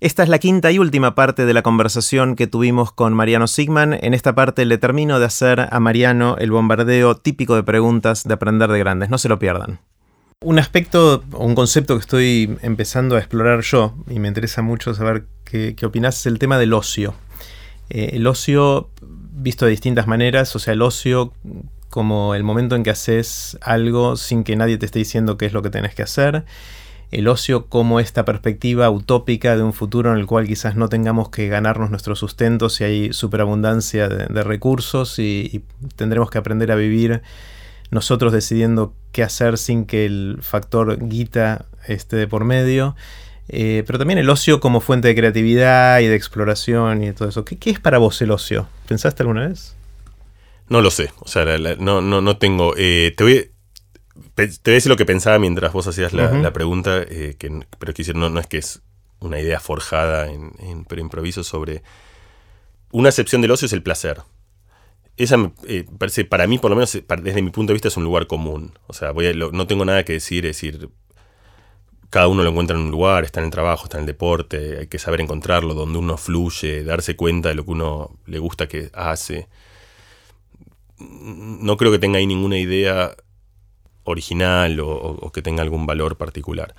Esta es la quinta y última parte de la conversación que tuvimos con Mariano Sigman. En esta parte le termino de hacer a Mariano el bombardeo típico de preguntas de aprender de grandes. No se lo pierdan. Un aspecto o un concepto que estoy empezando a explorar yo y me interesa mucho saber qué, opinás es el tema del ocio. Eh, el ocio visto de distintas maneras, o sea, el ocio como el momento en que haces algo sin que nadie te esté diciendo qué es lo que tenés que hacer el ocio como esta perspectiva utópica de un futuro en el cual quizás no tengamos que ganarnos nuestro sustento si hay superabundancia de, recursos y, tendremos que aprender a vivir nosotros decidiendo qué hacer sin que el factor guita esté de por medio. Eh, pero también el ocio como fuente de creatividad y de exploración y todo eso. ¿Qué, es para vos el ocio? ¿Pensaste alguna vez? No lo sé, o sea, no, no, no tengo... Eh, te voy, te voy a decir lo que pensaba mientras vos hacías la, pregunta, eh, que, pero que no, no es que es una idea forjada, en, pero improviso sobre... Una excepción del ocio es el placer. Esa eh, parece, para mí, por lo menos desde mi punto de vista, es un lugar común. O sea, voy no tengo nada que decir, es decir, cada uno lo encuentra en un lugar, está en el trabajo, está en el deporte, hay que saber encontrarlo, donde uno fluye, darse cuenta de lo que uno le gusta que hace. No creo que tenga ahí ninguna idea original o, que tenga algún valor particular.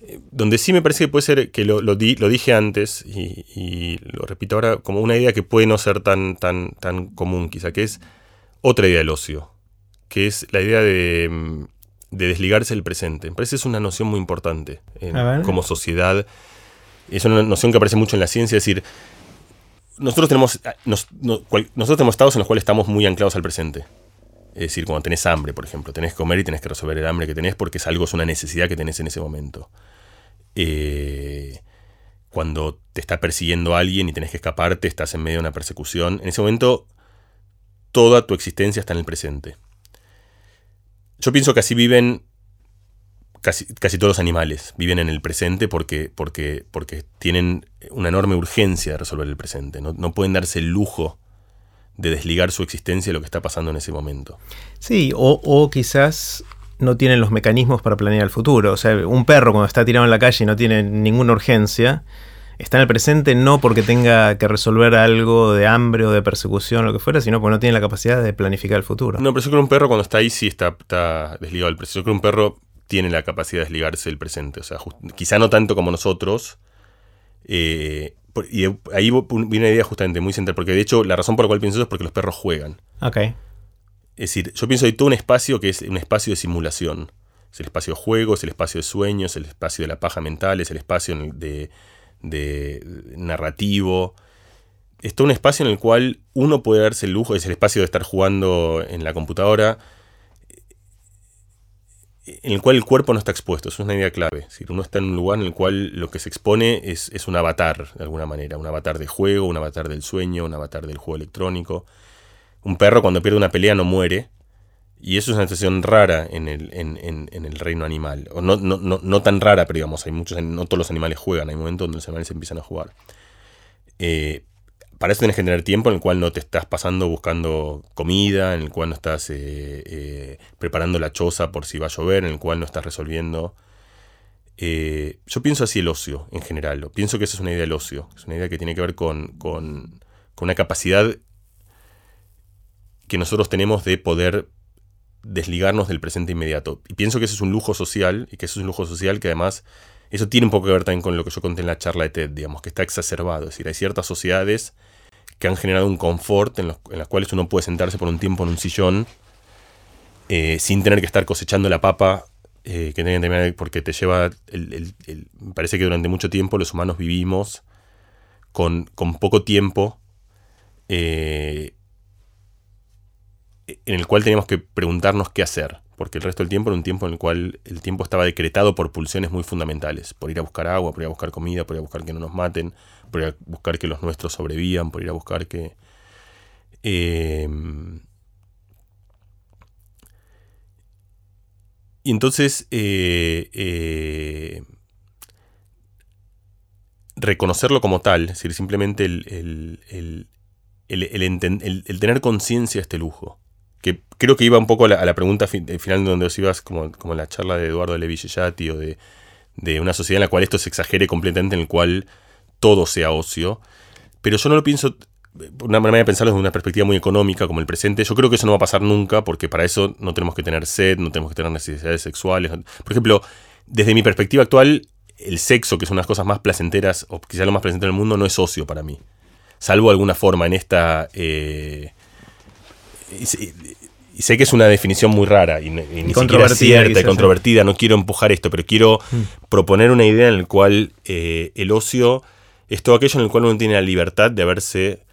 Eh, donde sí me parece que puede ser, que lo, lo, dije antes y, lo repito ahora, como una idea que puede no ser tan, tan, tan común quizá, que es otra idea del ocio, que es la idea de, mm, desligarse del presente. Me parece que es una noción muy importante como sociedad. Es una noción que aparece mucho en la ciencia, es decir, nosotros tenemos, nosotros tenemos estados en los cuales estamos muy anclados al presente. Es decir, cuando tenés hambre, por ejemplo, tenés que comer y tenés que resolver el hambre que tenés porque es algo, es una necesidad que tenés en ese momento. Eh, cuando te está persiguiendo alguien y tenés que escaparte, estás en medio de una persecución. En ese momento, toda tu existencia está en el presente. Yo pienso que así viven casi, casi todos los animales. Viven en el presente porque, porque, porque tienen una enorme urgencia de resolver el presente. No, no pueden darse el lujo de desligar su existencia de lo que está pasando en ese momento. Sí, o, quizás no tienen los mecanismos para planear el futuro. O sea, un perro cuando está tirado en la calle y no tiene ninguna urgencia, está en el presente no porque tenga que resolver algo de hambre o de persecución o lo que fuera, sino porque no tiene la capacidad de planificar el futuro. No, pero yo creo que un perro cuando está ahí sí está, está desligado del presente. Yo creo que un perro tiene la capacidad de desligarse del presente. O sea, quizá no tanto como nosotros, eh, y ahí viene una idea justamente muy central, porque de hecho la razón por la cual pienso eso es porque los perros juegan. Ok. Es decir, yo pienso que todo un espacio que es un espacio de simulación. Es el espacio de juego, es el espacio de sueños, es el espacio de la paja mental, es el espacio de, de narrativo. Es todo un espacio en el cual uno puede darse el lujo, es el espacio de estar jugando en la computadora, en el cual el cuerpo no está expuesto. Eso es una idea clave. Si uno está en un lugar en el cual lo que se expone es, es, un avatar, de alguna manera. Un avatar de juego, un avatar del sueño, un avatar del juego electrónico. Un perro cuando pierde una pelea no muere. Y eso es una situación rara en el, en, en, el reino animal. O no, no, no, no, tan rara, pero digamos, hay muchos, no todos los animales juegan. Hay momentos donde los animales empiezan a jugar. Eh, para eso tienes que tener tiempo en el cual no te estás pasando buscando comida, en el cual no estás eh, eh, preparando la choza por si va a llover, en el cual no estás resolviendo. Eh, yo pienso así el ocio en general. Pienso que esa es una idea del ocio. Es una idea que tiene que ver con, con, con una capacidad que nosotros tenemos de poder desligarnos del presente inmediato. Y pienso que eso es un lujo social y que eso es un lujo social que además eso tiene un poco que ver también con lo que yo conté en la charla de TED, digamos, que está exacerbado. Es decir, hay ciertas sociedades que han generado un confort en, las cuales uno puede sentarse por un tiempo en un sillón eh, sin tener que estar cosechando la papa eh, que tienen que porque te lleva. El, parece que durante mucho tiempo los humanos vivimos con, poco tiempo. Eh, en el cual teníamos que preguntarnos qué hacer porque el resto del tiempo era un tiempo en el cual el tiempo estaba decretado por pulsiones muy fundamentales, por ir a buscar agua, por ir a buscar comida, por ir a buscar que no nos maten, por ir a buscar que los nuestros sobrevivan, por ir a buscar que... Eh, y entonces eh, eh, reconocerlo como tal, es decir, simplemente el, el tener conciencia de este lujo que creo que iba un poco a la, pregunta final donde os ibas, como, como la charla de Eduardo Levi o de, de una sociedad en la cual esto se exagere completamente, en el cual todo sea ocio, pero yo no lo pienso, una manera de pensarlo desde una perspectiva muy económica como el presente, yo creo que eso no va a pasar nunca porque para eso no tenemos que tener sed, no tenemos que tener necesidades sexuales. Por ejemplo, desde mi perspectiva actual, el sexo, que es una de las cosas más placenteras, o quizá lo más placentero del mundo, no es ocio para mí. Salvo alguna forma en esta... Eh, y sé que es una definición muy rara y, ni siquiera cierta y controvertida, no quiero empujar esto, pero quiero mm. proponer una idea en la cual eh, el ocio es todo aquello en el cual uno tiene la libertad de haberse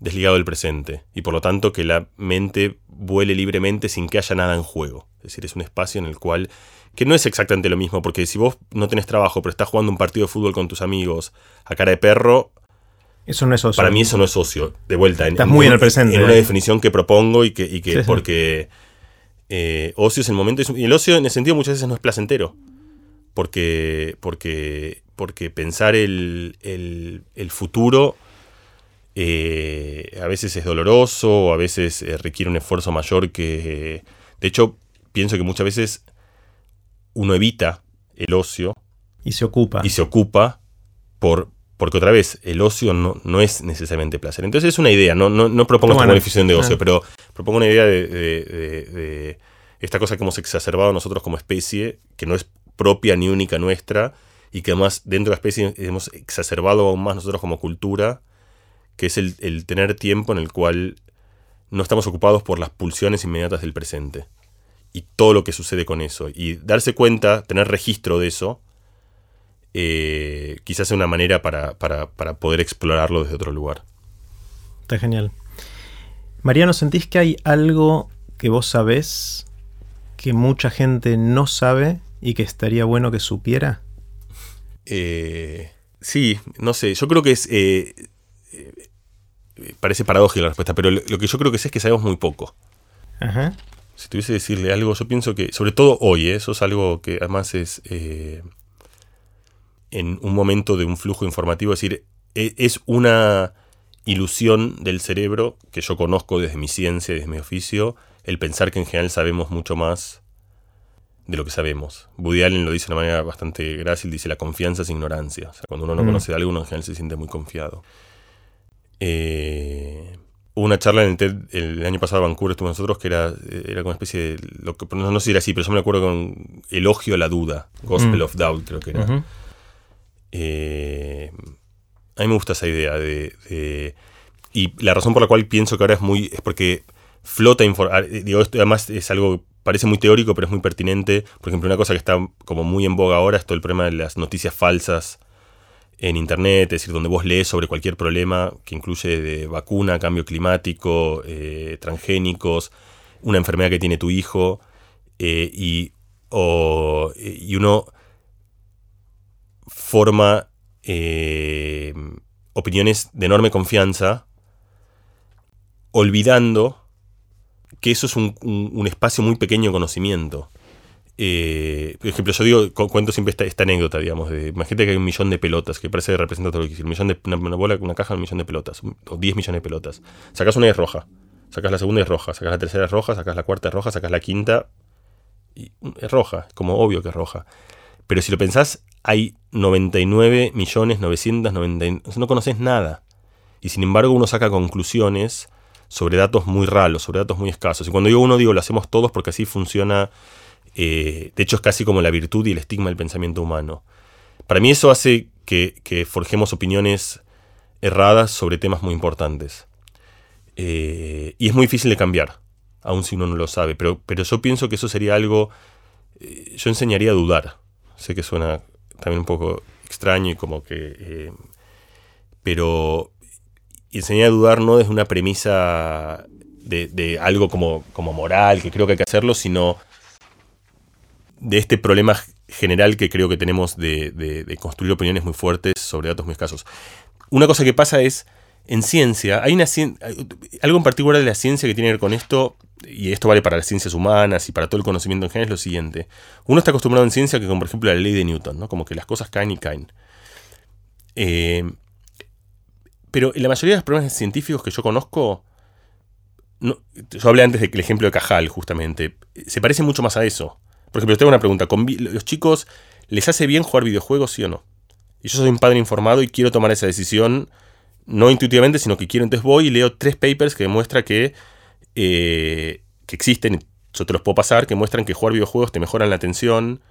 desligado del presente y por lo tanto que la mente vuele libremente sin que haya nada en juego. Es decir, es un espacio en el cual, que no es exactamente lo mismo, porque si vos no tenés trabajo pero estás jugando un partido de fútbol con tus amigos a cara de perro, eso no es ocio. Para mí eso no es ocio. De vuelta. Estás muy en el presente. En una ¿eh? definición que propongo y que, que porque eh, ocio es el momento. Y el ocio en ese sentido muchas veces no es placentero. Porque, porque, porque pensar el, el, futuro eh, a veces es doloroso a veces requiere un esfuerzo mayor que... de hecho, pienso que muchas veces uno evita el ocio. Y se ocupa. Y se ocupa por, porque otra vez, el ocio no, no, es necesariamente placer. Entonces es una idea, no, no, no propongo esta definición de ocio, pero propongo una idea de, esta cosa que hemos exacerbado nosotros como especie, que no es propia ni única nuestra, y que además dentro de la especie hemos exacerbado aún más nosotros como cultura, que es el, tener tiempo en el cual no estamos ocupados por las pulsiones inmediatas del presente. Y todo lo que sucede con eso. Y darse cuenta, tener registro de eso, eh, quizás sea una manera para, poder explorarlo desde otro lugar. Está genial. Mariano, ¿sentís que hay algo que vos sabés que mucha gente no sabe y que estaría bueno que supiera? Eh, sí, no sé. Yo creo que es. Eh, parece paradójica la respuesta, pero lo, que yo creo que sé es que sabemos muy poco. Ajá. Si tuviese que decirle algo, yo pienso que, sobre todo hoy, eso es algo que además es en un momento de un flujo informativo, es decir, e, es una ilusión del cerebro que yo conozco desde mi ciencia, desde mi oficio, el pensar que en general sabemos mucho más de lo que sabemos. Woody Allen lo dice de una manera bastante grácil, dice la confianza es ignorancia. O sea, cuando uno no mm. conoce de algo, uno en general se siente muy confiado. Eh, hubo una charla en el TED el año pasado en Vancouver, estuvo nosotros, que era, era como una especie de, lo que, no, sé si era así, pero yo me acuerdo con elogio a la duda, Gospel mm. of Doubt creo que era. Eh, a mí me gusta esa idea de, Y la razón por la cual pienso que ahora es muy... es porque flota información. Ah, digo, esto además es algo parece muy teórico, pero es muy pertinente. Por ejemplo, una cosa que está como muy en boga ahora es todo el problema de las noticias falsas en Internet, es decir, donde vos lees sobre cualquier problema que incluye vacuna, cambio climático, eh, transgénicos, una enfermedad que tiene tu hijo, eh, y, y uno forma eh, opiniones de enorme confianza, olvidando que eso es un, espacio muy pequeño de conocimiento. Eh, por ejemplo, yo digo, cuento siempre esta, anécdota, digamos, de, imagínate que hay un millón de pelotas, que parece representa todo lo que dice, un millón de, una, bola, una caja, un millón de pelotas, o 10 millones de pelotas. Sacas una y es roja, sacas la segunda y es roja, sacas la tercera es roja, sacas la cuarta es roja, sacas la quinta y es roja, como obvio que es roja. Pero si lo pensás, hay 99 millones 999... No conoces nada. Y sin embargo uno saca conclusiones sobre datos muy raros, sobre datos muy escasos. Y cuando digo uno, digo, lo hacemos todos porque así funciona... Eh, de hecho es casi como la virtud y el estigma del pensamiento humano. Para mí eso hace que, forjemos opiniones erradas sobre temas muy importantes. Eh, y es muy difícil de cambiar, aun si uno no lo sabe. Pero, pero yo pienso que eso sería algo... Eh, yo enseñaría a dudar. Sé que suena también un poco extraño y como que... Eh, pero enseñar a dudar no desde una premisa de, algo como, como moral, que creo que hay que hacerlo, sino de este problema general que creo que tenemos de, de, construir opiniones muy fuertes sobre datos muy escasos. Una cosa que pasa es, en ciencia, hay una algo en particular de la ciencia que tiene que ver con esto, y esto vale para las ciencias humanas y para todo el conocimiento en general, es lo siguiente. Uno está acostumbrado en ciencia que, como por ejemplo la ley de Newton, ¿no? como que las cosas caen y caen. Eh, pero la mayoría de los problemas científicos que yo conozco, yo hablé antes del ejemplo de Cajal, justamente, se parece mucho más a eso. Por ejemplo, tengo una pregunta, ¿los chicos les hace bien jugar videojuegos, sí o no? y yo soy un padre informado y quiero tomar esa decisión, no intuitivamente, sino que quiero, entonces voy y leo tres papers que demuestran que, eh, que existen, yo te los puedo pasar, que muestran que jugar videojuegos te mejoran la atención,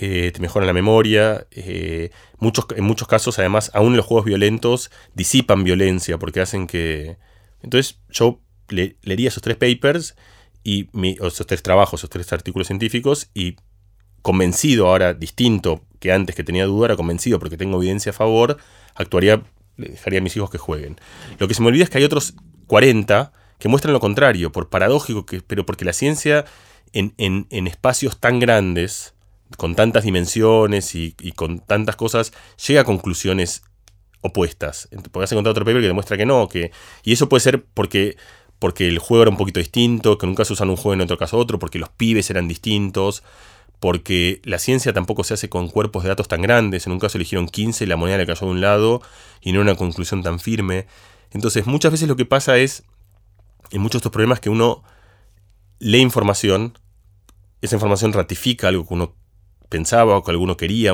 eh, te mejoran la memoria. Eh, muchos, en muchos casos, además, aún los juegos violentos disipan violencia porque hacen que. Entonces, yo leería esos tres papers y esos tres trabajos, esos tres artículos científicos y convencido ahora, distinto que antes que tenía duda, era convencido porque tengo evidencia a favor, actuaría, dejaría a mis hijos que jueguen. Lo que se me olvida es que hay otros 40 que muestran lo contrario, por paradójico, que, pero porque la ciencia en, en espacios tan grandes, con tantas dimensiones y, con tantas cosas, llega a conclusiones opuestas. Podrías encontrar otro paper que demuestra que no, que, y eso puede ser porque, porque el juego era un poquito distinto, que en un caso usan un juego y en otro caso otro, porque los pibes eran distintos, porque la ciencia tampoco se hace con cuerpos de datos tan grandes, en un caso eligieron 15 y la moneda le cayó de un lado y no era una conclusión tan firme. Entonces muchas veces lo que pasa es, en muchos de estos problemas, que uno lee información, esa información ratifica algo que uno pensaba o que alguno quería.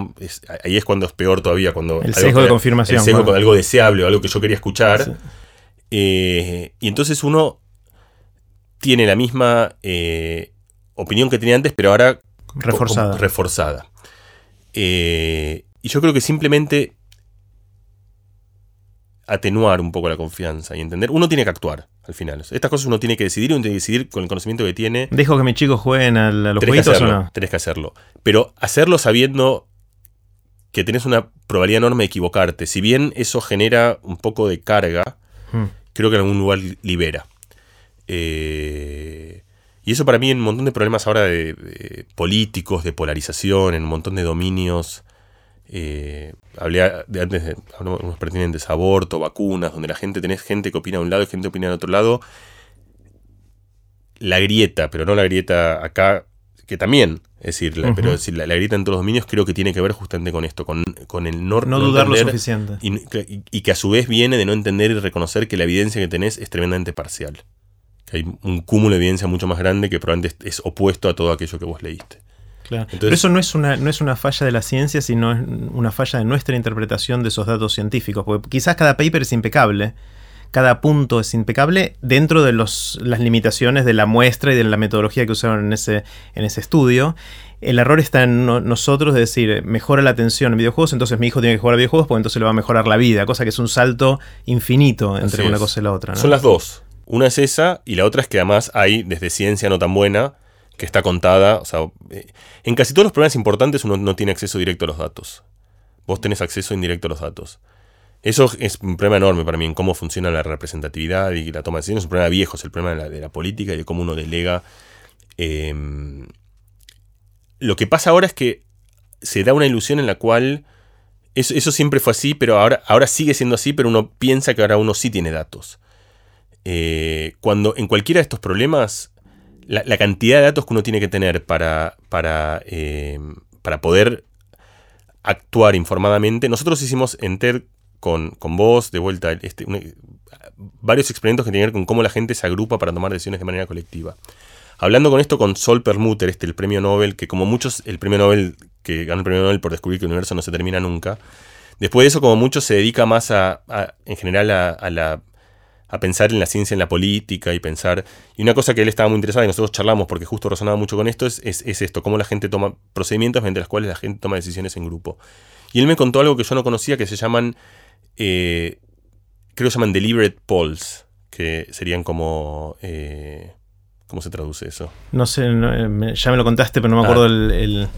ahí es cuando es peor todavía. cuando El sesgo de confirmación. El sesgo con algo deseable o algo que yo quería escuchar. Eh, y entonces uno tiene la misma eh, opinión que tenía antes, pero ahora reforzada. reforzada. Eh, y yo creo que simplemente atenuar un poco la confianza y entender. Uno tiene que actuar al final. Estas cosas uno tiene que decidir, uno tiene que decidir con el conocimiento que tiene. ¿Dejo que mis chicos jueguen a, los jueguitos o no? Tenés que hacerlo. Pero hacerlo sabiendo que tenés una probabilidad enorme de equivocarte. Si bien eso genera un poco de carga, hmm. creo que en algún lugar libera. Eh, y eso para mí en un montón de problemas ahora de políticos, de polarización, en un montón de dominios eh, hablé de antes de unos pertinentes, aborto, vacunas, donde la gente, tenés gente que opina de un lado y gente que opina de otro lado. La grieta, pero no la grieta acá, que también, es decir, la, pero decir, la, grieta en todos los dominios creo que tiene que ver justamente con esto, con, con el no, no, dudar lo suficiente. Y, que a su vez viene de no entender y reconocer que la evidencia que tenés es tremendamente parcial. Que hay un cúmulo de evidencia mucho más grande que probablemente es opuesto a todo aquello que vos leíste. Pero eso no es, una, no es una falla de la ciencia, sino es una falla de nuestra interpretación de esos datos científicos. Porque quizás cada paper es impecable, cada punto es impecable dentro de los, las limitaciones de la muestra y de la metodología que usaron en ese, en ese estudio. El error está en nosotros de decir, mejora la atención en videojuegos, entonces mi hijo tiene que jugar a videojuegos porque entonces le va a mejorar la vida, cosa que es un salto infinito entre una cosa y la otra. Son las dos. Una es esa y la otra es que además hay, desde ciencia no tan buena, que está contada. O sea, eh, en casi todos los problemas importantes uno no tiene acceso directo a los datos. Vos tenés acceso indirecto a los datos. Eso es un problema enorme para mí en cómo funciona la representatividad y la toma de decisiones. Es un problema viejo, es el problema de la, política y de cómo uno delega. Em, lo que pasa ahora es que se da una ilusión en la cual eso, siempre fue así, pero ahora, ahora sigue siendo así, pero uno piensa que ahora uno sí tiene datos. Eh, cuando en cualquiera de estos problemas la, cantidad de datos que uno tiene que tener para, para, eh, para poder actuar informadamente. Nosotros hicimos en TED con, con vos, de vuelta, este, varios experimentos que tienen que ver con cómo la gente se agrupa para tomar decisiones de manera colectiva. Hablando con esto con Sol Permuter, este, el premio Nobel, que como muchos, el premio Nobel, que ganó el premio Nobel por descubrir que el universo no se termina nunca. Después de eso, como muchos, se dedica más a, en general a, la a pensar en la ciencia, en la política y pensar... Y una cosa que él estaba muy interesado y nosotros charlamos porque justo resonaba mucho con esto es, es, esto, cómo la gente toma procedimientos mediante los cuales la gente toma decisiones en grupo. Y él me contó algo que yo no conocía que se llaman, eh, creo que se llaman deliberate polls, que serían como... Eh, ¿Cómo se traduce eso? No sé, eh, ya me lo contaste, pero no me acuerdo ah. el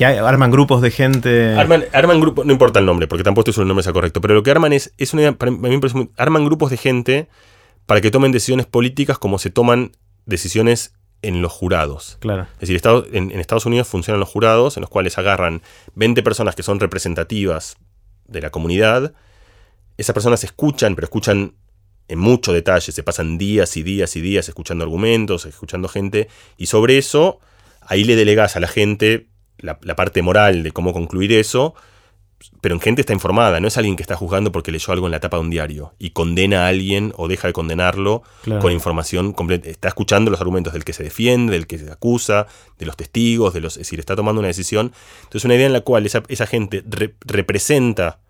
que arman grupos de gente. Arman, arman grupos, no importa el nombre, porque tampoco estoy el nombre sea correcto, pero lo que arman es, es una para mí arman grupos de gente para que tomen decisiones políticas como se toman decisiones en los jurados. Claro. Es decir, en, en, Estados Unidos funcionan los jurados, en los cuales agarran 20 personas que son representativas de la comunidad. Esas personas escuchan, pero escuchan en mucho detalle, se pasan días y días y días escuchando argumentos, escuchando gente, y sobre eso, ahí le delegas a la gente la, parte moral de cómo concluir eso, pero en gente está informada, no es alguien que está juzgando porque leyó algo en la tapa de un diario y condena a alguien o deja de condenarlo con información completa. Está escuchando los argumentos del que se defiende, del que se acusa, de los testigos, de los, es decir, está tomando una decisión. Entonces, una idea en la cual esa, gente representa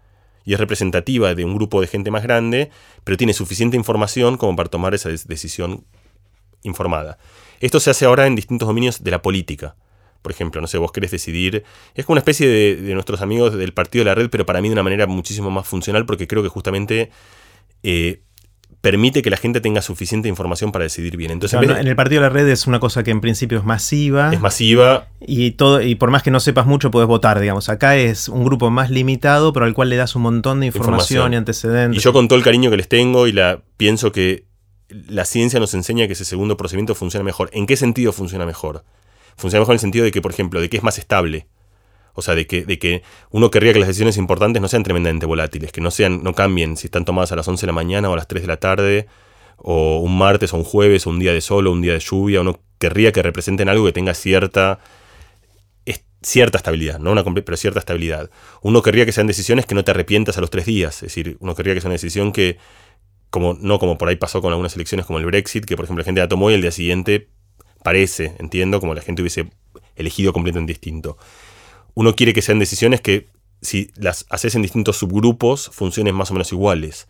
y es representativa de un grupo de gente más grande, pero tiene suficiente información como para tomar esa decisión informada. Esto se hace ahora en distintos dominios de la política. Por ejemplo, no sé, vos querés decidir. Es como una especie de, nuestros amigos del partido de la red, pero para mí de una manera muchísimo más funcional, porque creo que justamente eh, permite que la gente tenga suficiente información para decidir bien. Entonces, en, el partido de la red es una cosa que en principio es masiva. Es masiva. Y, todo, y por más que no sepas mucho, puedes votar, digamos. Acá es un grupo más limitado, pero al cual le das un montón de información, y antecedentes. Y yo con todo el cariño que les tengo y la pienso que la ciencia nos enseña que ese segundo procedimiento funciona mejor. ¿En qué sentido funciona mejor? Funciona mejor en el sentido de que, por ejemplo, de que es más estable. O sea, de que, de que uno querría que las decisiones importantes no sean tremendamente volátiles, que no, sean, no cambien si están tomadas a las 11 de la mañana o a las 3 de la tarde, o un martes o un jueves, o un día de sol o un día de lluvia. Uno querría que representen algo que tenga cierta, cierta estabilidad, no una pero cierta estabilidad. Uno querría que sean decisiones que no te arrepientas a los tres días. Es decir, uno querría que sea una decisión que, como, no como por ahí pasó con algunas elecciones como el Brexit, que por ejemplo la gente la tomó y el día siguiente parece, entiendo, como la gente hubiese elegido completamente distinto. Uno quiere que sean decisiones que, si las haces en distintos subgrupos, funcionen más o menos iguales.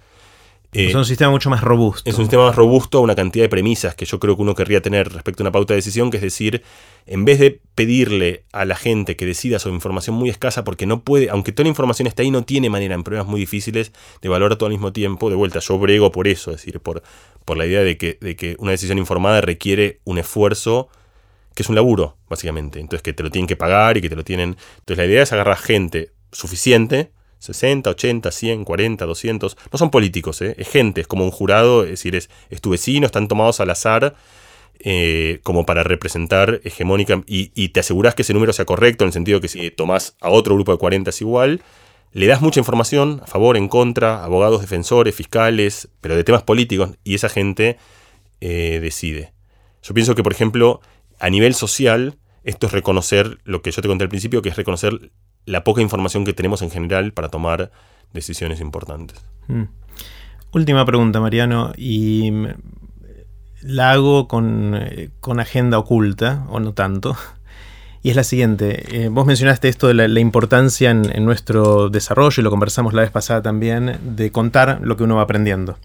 Es un sistema mucho más robusto. Es un sistema más robusto, una cantidad de premisas que yo creo que uno querría tener respecto a una pauta de decisión, que es decir, en vez de pedirle a la gente que decida sobre información muy escasa, porque no puede, aunque toda la información está ahí, no tiene manera en pruebas muy difíciles de valorar todo al mismo tiempo. De vuelta, yo brego por eso, es decir, por, por la idea de que, de que una decisión informada requiere un esfuerzo que es un laburo, básicamente. Entonces, que te lo tienen que pagar y que te lo tienen. Entonces, la idea es agarrar gente suficiente, 60, 80, 100, 40, 200. No son políticos, ¿eh? es gente, es como un jurado, es decir, es, tu vecino, están tomados al azar. Eh, como para representar hegemónica y, y, te aseguras que ese número sea correcto en el sentido que si tomás a otro grupo de 40 es igual le das mucha información a favor, en contra, abogados, defensores, fiscales, pero de temas políticos, y esa gente eh, decide. Yo pienso que, por ejemplo, a nivel social, esto es reconocer lo que yo te conté al principio, que es reconocer la poca información que tenemos en general para tomar decisiones importantes. Mm. Última pregunta, Mariano, y mm, la hago con, eh, con agenda oculta, o no tanto. Y es la siguiente, eh, vos mencionaste esto de la, importancia en, nuestro desarrollo, y lo conversamos la vez pasada también, de contar lo que uno va aprendiendo,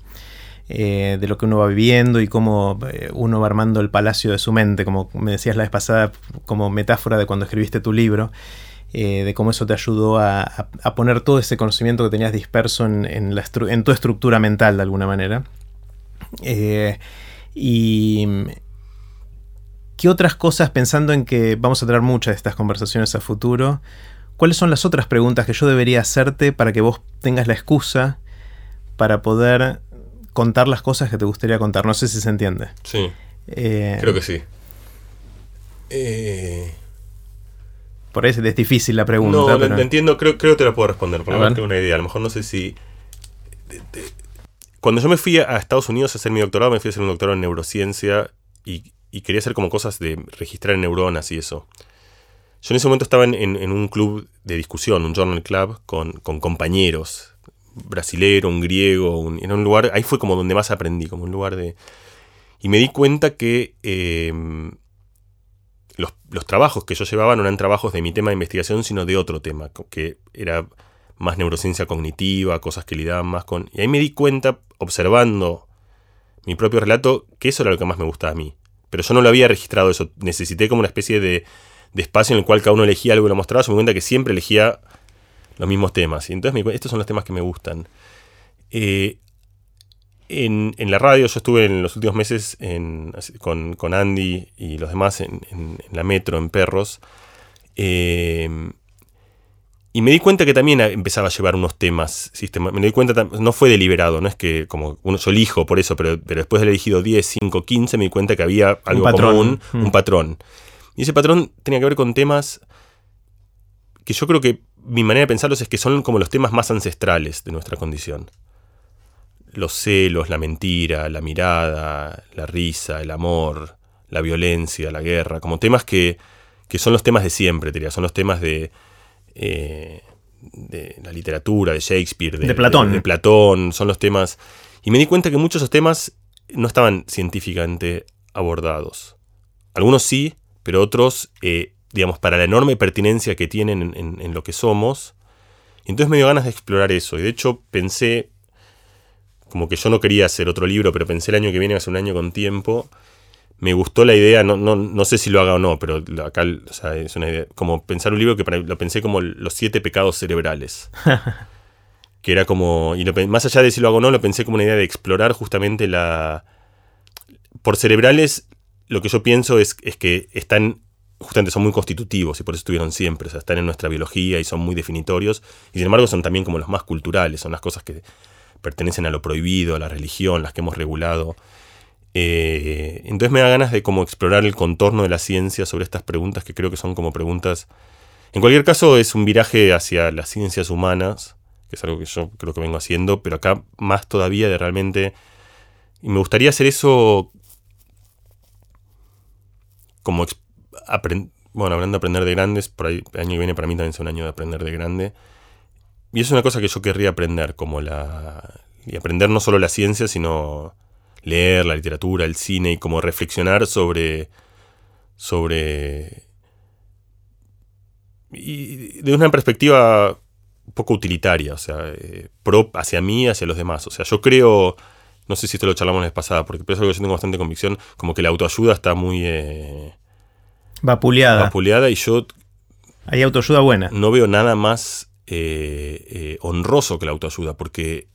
eh, de lo que uno va viviendo y cómo uno va armando el palacio de su mente, como me decías la vez pasada, como metáfora de cuando escribiste tu libro, de cómo eso te ayudó a, poner todo ese conocimiento que tenías disperso en, en tu estructura mental de alguna manera. y ¿Qué otras cosas, pensando en que vamos a tener muchas de estas conversaciones a futuro, cuáles son las otras preguntas que yo debería hacerte para que vos tengas la excusa para poder contar las cosas que te gustaría contar? No sé si se entiende. Sí. Eh, creo que sí. Eh, por eso es difícil la pregunta. No, pero... entiendo, creo, creo que te la puedo responder, porque no tengo una idea. A lo mejor no sé si. Cuando yo me fui a Estados Unidos a hacer mi doctorado, me fui a hacer un doctorado en neurociencia y y quería hacer como cosas de registrar neuronas y eso. Yo en ese momento estaba en, un club de discusión, un journal club, con, compañeros, brasilero, un griego, un, en un lugar, ahí fue como donde más aprendí, como un lugar de... Y me di cuenta que em, los, los, trabajos que yo llevaba no eran trabajos de mi tema de investigación, sino de otro tema, que era más neurociencia cognitiva, cosas que lidaban más con... Y ahí me di cuenta, observando mi propio relato, que eso era lo que más me gustaba a mí. Pero yo no lo había registrado eso. Necesité como una especie de, espacio en el cual cada uno elegía algo y lo mostraba. Se me cuenta que siempre elegía los mismos temas. Y entonces me estos son los temas que me gustan. Eh, en, la radio yo estuve en los últimos meses con, Andy y los demás en, la metro, en Perros. Eh, y me di cuenta que también empezaba a llevar unos temas. Me di cuenta, no fue deliberado, no es que como uno, yo elijo por eso, pero, pero después de haber elegido 10, 5, 15, me di cuenta que había algo un común, un mm. patrón. Y ese patrón tenía que ver con temas que yo creo que mi manera de pensarlos es que son como los temas más ancestrales de nuestra condición. Los celos, la mentira, la mirada, la risa, el amor, la violencia, la guerra, como temas que, que son los temas de siempre, diría, son los temas de eh, de la literatura, de Shakespeare, de, Platón. De, Platón, son los temas. Y me di cuenta que muchos de esos temas no estaban científicamente abordados. Algunos sí, pero otros, eh, digamos, para la enorme pertinencia que tienen en, lo que somos. Entonces me dio ganas de explorar eso. Y de hecho pensé, como que yo no quería hacer otro libro, pero pensé el año que viene, hace un año con tiempo, me gustó la idea, no, no, no sé si lo haga o no, pero acá es una idea, como pensar un libro que lo pensé como los siete pecados cerebrales. que era como, y más allá de si lo hago o no, lo pensé como una idea de explorar justamente la... Por cerebrales, lo que yo pienso es, es que están, justamente son muy constitutivos y por eso estuvieron siempre, o sea, están en nuestra biología y son muy definitorios, y sin embargo son también como los más culturales, son las cosas que pertenecen a lo prohibido, a la religión, las que hemos regulado. Eh, entonces me da ganas de como explorar el contorno de la ciencia sobre estas preguntas que creo que son como preguntas... En cualquier caso es un viraje hacia las ciencias humanas, que es algo que yo creo que vengo haciendo, pero acá más todavía de realmente... Y me gustaría hacer eso como... Bueno, hablando de aprender de grandes, por ahí el año que viene para mí también es un año de aprender de grande. Y es una cosa que yo querría aprender, como la... Y aprender no solo la ciencia, sino leer la literatura, el cine y como reflexionar sobre. sobre. y de una perspectiva un poco utilitaria, o sea, eh, pro hacia mí, hacia los demás. O sea, yo creo. No sé si esto lo charlamos la vez pasada, porque es algo que yo tengo bastante convicción, como que la autoayuda está muy. Eh, vapuleada. Vapuleada y yo. Hay autoayuda buena. No veo nada más eh, eh, honroso que la autoayuda, porque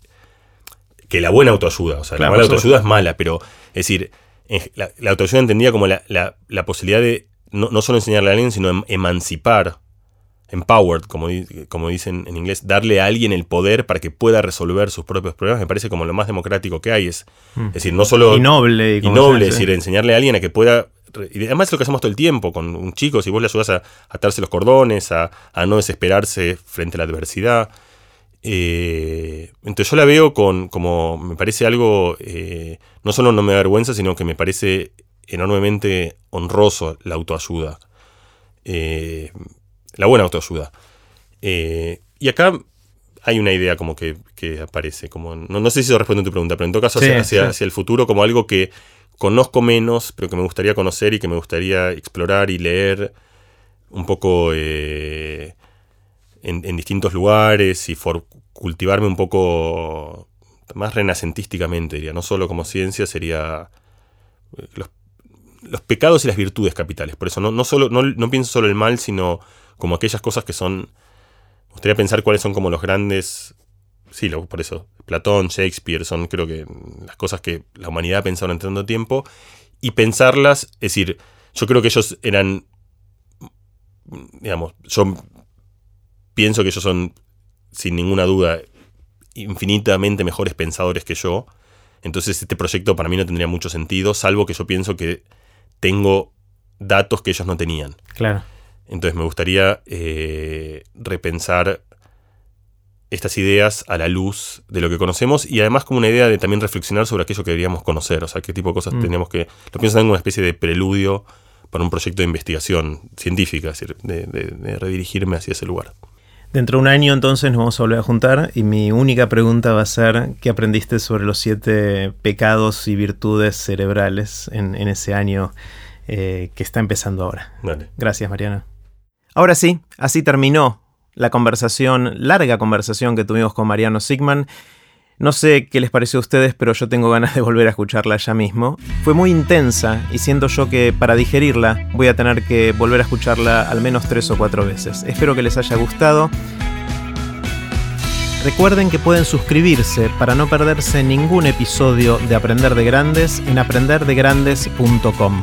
que la buena autoayuda. O sea, la buena autoayuda es mala, pero es decir, la, autoayuda entendía como la, posibilidad de no, solo enseñarle a alguien, sino em, emancipar, empowered, como, como dicen en inglés, darle a alguien el poder para que pueda resolver sus propios problemas, me parece como lo más democrático que hay. Es, mm. decir, no solo... Y noble. Y, noble, es decir, enseñarle a alguien a que pueda y además es lo que hacemos todo el tiempo con un chico, si vos le ayudas a atarse los cordones, a, a, no desesperarse frente a la adversidad, eh, entonces yo la veo con, como, me parece algo, eh, no solo no me da vergüenza, sino que me parece enormemente honroso la autoayuda. Eh, la buena autoayuda. y acá hay una idea como que, aparece, como, no, sé si eso responde a tu pregunta, pero en todo caso hacia, hacia, el futuro como algo que conozco menos, pero que me gustaría conocer y que me gustaría explorar y leer un poco en, distintos lugares y cultivarme un poco más renacentísticamente, diría, no solo como ciencia, sería eh, los, pecados y las virtudes capitales. Por eso no, no, solo, no, pienso solo el mal, sino como aquellas cosas que son... Me gustaría pensar cuáles son como los grandes... Sí, por eso, Platón, Shakespeare, son creo que las cosas que la humanidad ha pensado en tanto tiempo. Y pensarlas, es decir, yo creo que ellos eran, digamos, yo pienso que ellos son, sin ninguna duda, infinitamente mejores pensadores que yo. Entonces este proyecto para mí no tendría mucho sentido, salvo que yo pienso que tengo datos que ellos no tenían. Claro. Entonces me gustaría eh, repensar estas ideas a la luz de lo que conocemos y además como una idea de también reflexionar sobre aquello que deberíamos conocer, o sea, qué tipo de cosas mm. teníamos que... Lo pienso como una especie de preludio para un proyecto de investigación científica, es decir, de redirigirme hacia ese lugar. Dentro de un año entonces nos vamos a volver a juntar y mi única pregunta va a ser ¿qué aprendiste sobre los siete pecados y virtudes cerebrales en, ese año eh, que está empezando ahora? Gracias Mariana. Ahora sí, así terminó la conversación, larga conversación que tuvimos con Mariano Sigman no sé qué les pareció a ustedes, pero yo tengo ganas de volver a escucharla ya mismo. Fue muy intensa y siento yo que para digerirla voy a tener que volver a escucharla al menos tres o cuatro veces. Espero que les haya gustado. Recuerden que pueden suscribirse para no perderse ningún episodio de Aprender de Grandes en aprenderdegrandes.com.